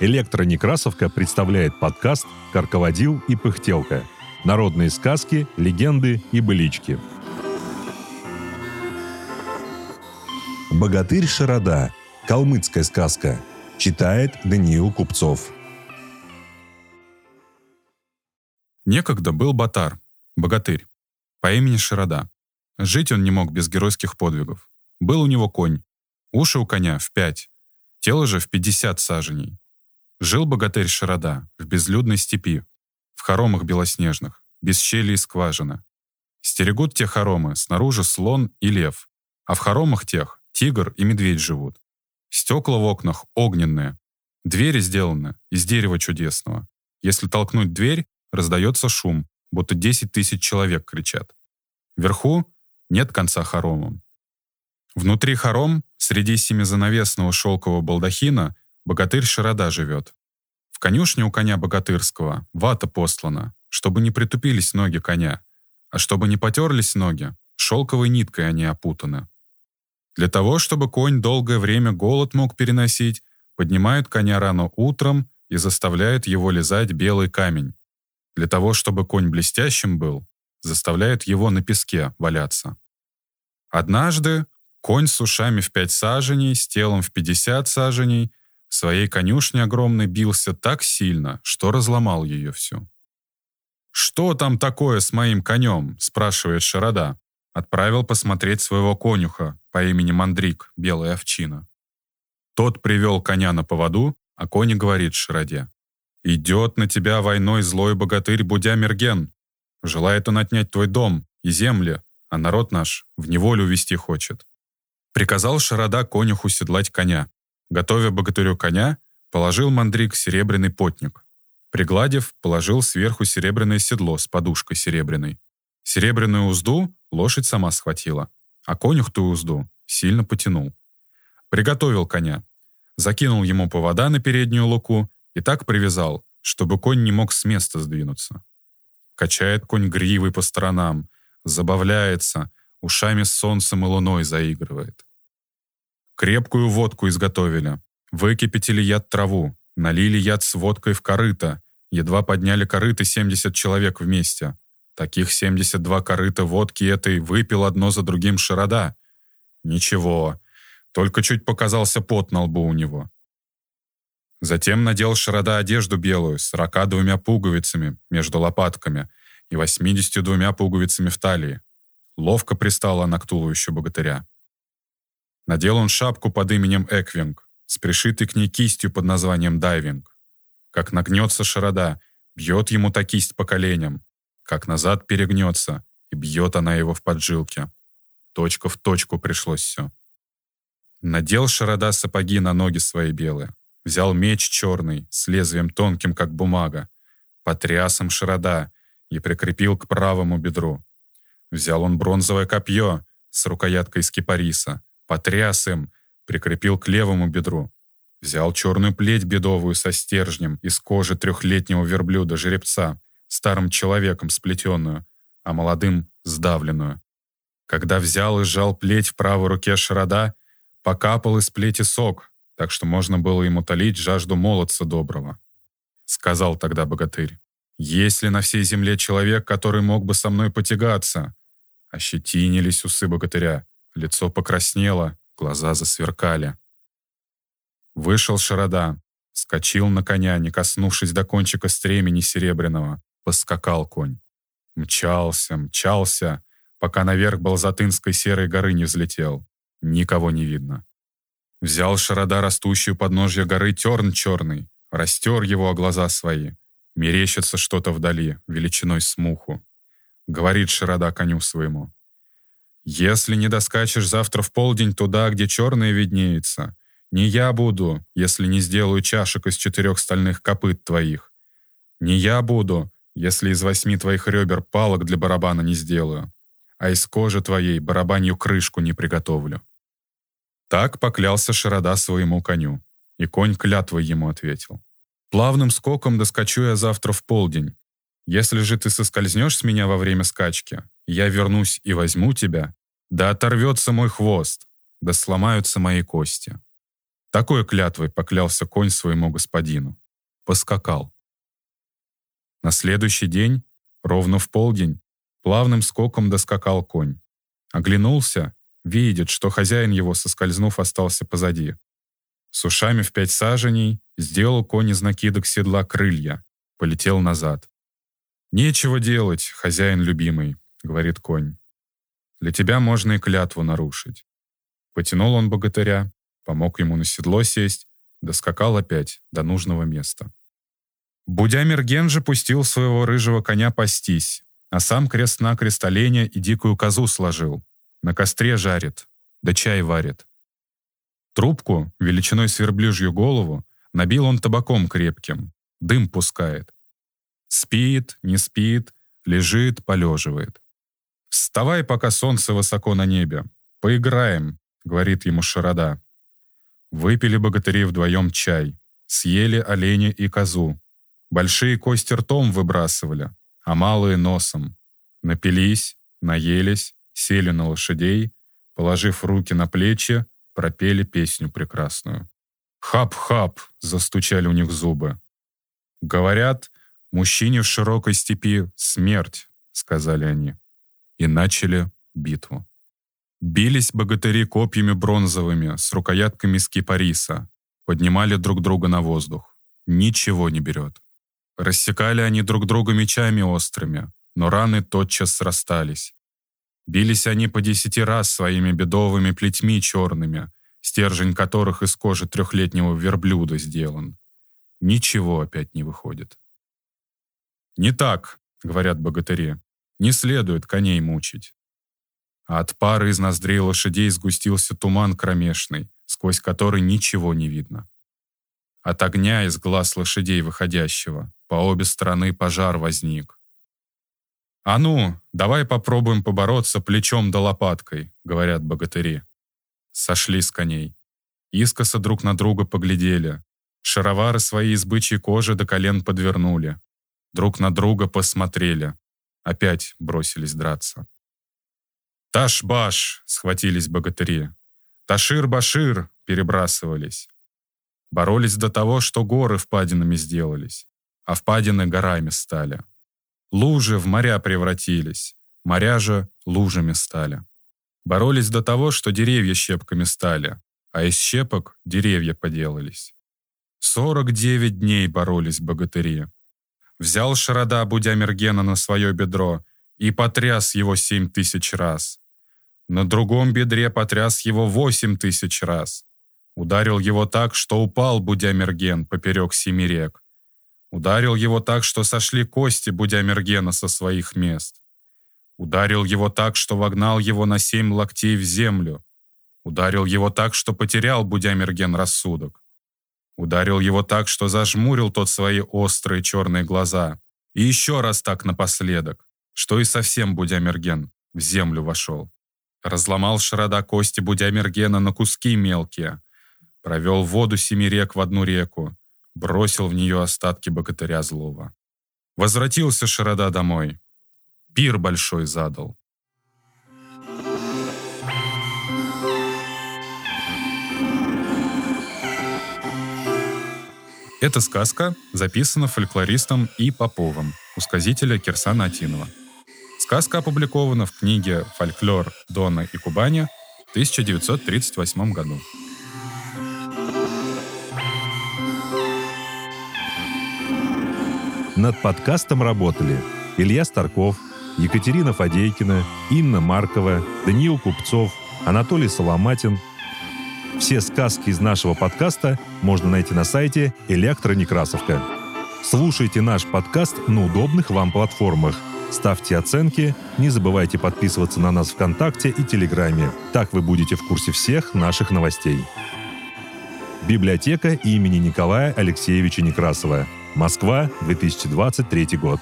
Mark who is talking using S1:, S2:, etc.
S1: Электронекрасовка представляет подкаст «Карководил и пыхтелка». Народные сказки, легенды и былички. Богатырь Шарода. Калмыцкая сказка. Читает Даниил Купцов.
S2: Некогда был Батар, богатырь, по имени Шарода. Жить он не мог без геройских подвигов. Был у него конь. Уши у коня в пять, тело же в пятьдесят саженей. Жил богатырь Шарода в безлюдной степи, в хоромах белоснежных, без щели и скважины. Стерегут те хоромы, снаружи слон и лев, а в хоромах тех тигр и медведь живут. Стекла в окнах огненные, двери сделаны из дерева чудесного. Если толкнуть дверь, раздается шум, будто 10 тысяч человек кричат. Вверху нет конца хоромам. Внутри хором, среди семизанавесного шелкового балдахина, Богатырь Широда живет. В конюшне у коня богатырского вата послана, чтобы не притупились ноги коня, а чтобы не потерлись ноги, шелковой ниткой они опутаны. Для того, чтобы конь долгое время голод мог переносить, поднимают коня рано утром и заставляют его лизать белый камень. Для того, чтобы конь блестящим был, заставляют его на песке валяться. Однажды конь с ушами в пять саженей, с телом в пятьдесят саженей в своей конюшне огромной бился так сильно, что разломал ее всю. «Что там такое с моим конем?» — спрашивает Шарода. Отправил посмотреть своего конюха по имени Мандрик, белая овчина. Тот привел коня на поводу, а кони говорит Шароде. «Идет на тебя войной злой богатырь Будя Мерген. Желает он отнять твой дом и земли, а народ наш в неволю вести хочет». Приказал Шарода конюху седлать коня. Готовя богатырю коня, положил мандрик серебряный потник. Пригладив, положил сверху серебряное седло с подушкой серебряной. Серебряную узду лошадь сама схватила, а конюх ту узду сильно потянул. Приготовил коня, закинул ему повода на переднюю луку и так привязал, чтобы конь не мог с места сдвинуться. Качает конь гривой по сторонам, забавляется, ушами с солнцем и луной заигрывает. Крепкую водку изготовили. Выкипятили яд траву. Налили яд с водкой в корыто. Едва подняли корыто 70 человек вместе. Таких 72 корыта водки этой выпил одно за другим Широда. Ничего, только чуть показался пот на лбу у него. Затем надел Шарада одежду белую с 42 пуговицами между лопатками и 82 пуговицами в талии. Ловко пристала она к туловищу богатыря. Надел он шапку под именем Эквинг, с пришитой к ней кистью под названием Дайвинг. Как нагнется Шарада, бьет ему та кисть по коленям, как назад перегнется, и бьет она его в поджилке. Точка в точку пришлось все. Надел шарода сапоги на ноги свои белые, взял меч черный, с лезвием тонким, как бумага, потряс им шарода и прикрепил к правому бедру. Взял он бронзовое копье с рукояткой из кипариса, потряс им, прикрепил к левому бедру. Взял черную плеть бедовую со стержнем из кожи трехлетнего верблюда-жеребца, старым человеком сплетенную, а молодым сдавленную. Когда взял и сжал плеть в правой руке Шарода, покапал из плети сок, так что можно было ему толить жажду молодца доброго. Сказал тогда богатырь, «Есть ли на всей земле человек, который мог бы со мной потягаться?» Ощетинились усы богатыря. Лицо покраснело, глаза засверкали. Вышел Шарода, скочил на коня, не коснувшись до кончика стремени серебряного. Поскакал конь. Мчался, мчался, пока наверх Балзатынской серой горы не взлетел. Никого не видно. Взял Шарода растущую подножье горы терн черный, растер его о глаза свои. Мерещится что-то вдали, величиной с муху. Говорит Шарода коню своему. Если не доскачешь завтра в полдень туда, где черное виднеется, не я буду, если не сделаю чашек из четырех стальных копыт твоих. Не я буду, если из восьми твоих ребер палок для барабана не сделаю, а из кожи твоей барабанью крышку не приготовлю. Так поклялся Широда своему коню, и конь клятвой ему ответил. Плавным скоком доскочу я завтра в полдень. Если же ты соскользнешь с меня во время скачки, я вернусь и возьму тебя, Да оторвется мой хвост, да сломаются мои кости. Такой клятвой поклялся конь своему господину. Поскакал. На следующий день, ровно в полдень, плавным скоком доскакал конь. Оглянулся, видит, что хозяин его, соскользнув, остался позади. С ушами в пять саженей сделал конь из накидок седла крылья, полетел назад. «Нечего делать, хозяин любимый», — говорит конь. «Для тебя можно и клятву нарушить». Потянул он богатыря, помог ему на седло сесть, доскакал опять до нужного места. Будя-мерген же пустил своего рыжего коня пастись, а сам крест-накрест оленя и дикую козу сложил. На костре жарит, да чай варит. Трубку, величиной с верблюжью голову, набил он табаком крепким, дым пускает. Спит, не спит, лежит, полеживает. «Вставай, пока солнце высоко на небе. Поиграем», — говорит ему Шарода. Выпили богатыри вдвоем чай, съели оленя и козу. Большие кости ртом выбрасывали, а малые носом. Напились, наелись, сели на лошадей, положив руки на плечи, пропели песню прекрасную. «Хап-хап!» — застучали у них зубы. «Говорят, мужчине в широкой степи смерть», — сказали они. И начали битву. Бились богатыри копьями бронзовыми с рукоятками с кипариса, поднимали друг друга на воздух. Ничего не берет. Рассекали они друг друга мечами острыми, но раны тотчас срастались. Бились они по десяти раз своими бедовыми плетьми черными, стержень которых из кожи трехлетнего верблюда сделан. Ничего опять не выходит. «Не так», — говорят богатыри, — «не следует коней мучить». А от пары из ноздрей лошадей сгустился туман кромешный, сквозь который ничего не видно. От огня из глаз лошадей выходящего по обе стороны пожар возник. «А ну, давай попробуем побороться плечом да лопаткой», — говорят богатыри. Сошли с коней. Искоса друг на друга поглядели. Шаровары свои из бычьей кожи до колен подвернули. Друг на друга посмотрели. Опять бросились драться. «Таш-баш!» — схватились богатыри. «Ташир-башир!» — перебрасывались. Боролись до того, что горы впадинами сделались, а впадины горами стали. Лужи в моря превратились, моря же лужами стали. Боролись до того, что деревья щепками стали, а из щепок деревья поделались. Сорок девять дней боролись богатыри. Взял Шарода Будя-Мергена на свое бедро и потряс его семь тысяч раз. На другом бедре потряс его восемь тысяч раз. Ударил его так, что упал Будя-Мерген поперек семи рек. Ударил его так, что сошли кости Будя-Мергена со своих мест. Ударил его так, что вогнал его на семь локтей в землю. Ударил его так, что потерял Будя-Мерген рассудок. Ударил его так, что зажмурил тот свои острые черные глаза. И еще раз так напоследок, что и совсем Будя-Мерген в землю вошел. Разломал Шарода кости Будя-Мергена на куски мелкие, провел воду семи рек в одну реку, бросил в нее остатки богатыря злого. Возвратился Шарода домой. Пир большой задал. Эта сказка записана фольклористом И. Поповым у сказителя Кирсана Атинова. Сказка опубликована в книге «Фольклор Дона и Кубани» в 1938 году.
S1: Над подкастом работали Илья Старков, Екатерина Фадейкина, Инна Маркова, Даниил Купцов, Анатолий Соломатин. Все сказки из нашего подкаста можно найти на сайте «Электронекрасовка». Слушайте наш подкаст на удобных вам платформах. Ставьте оценки, не забывайте подписываться на нас ВКонтакте и Телеграме. Так вы будете в курсе всех наших новостей. Библиотека имени Николая Алексеевича Некрасова. Москва, 2023 год.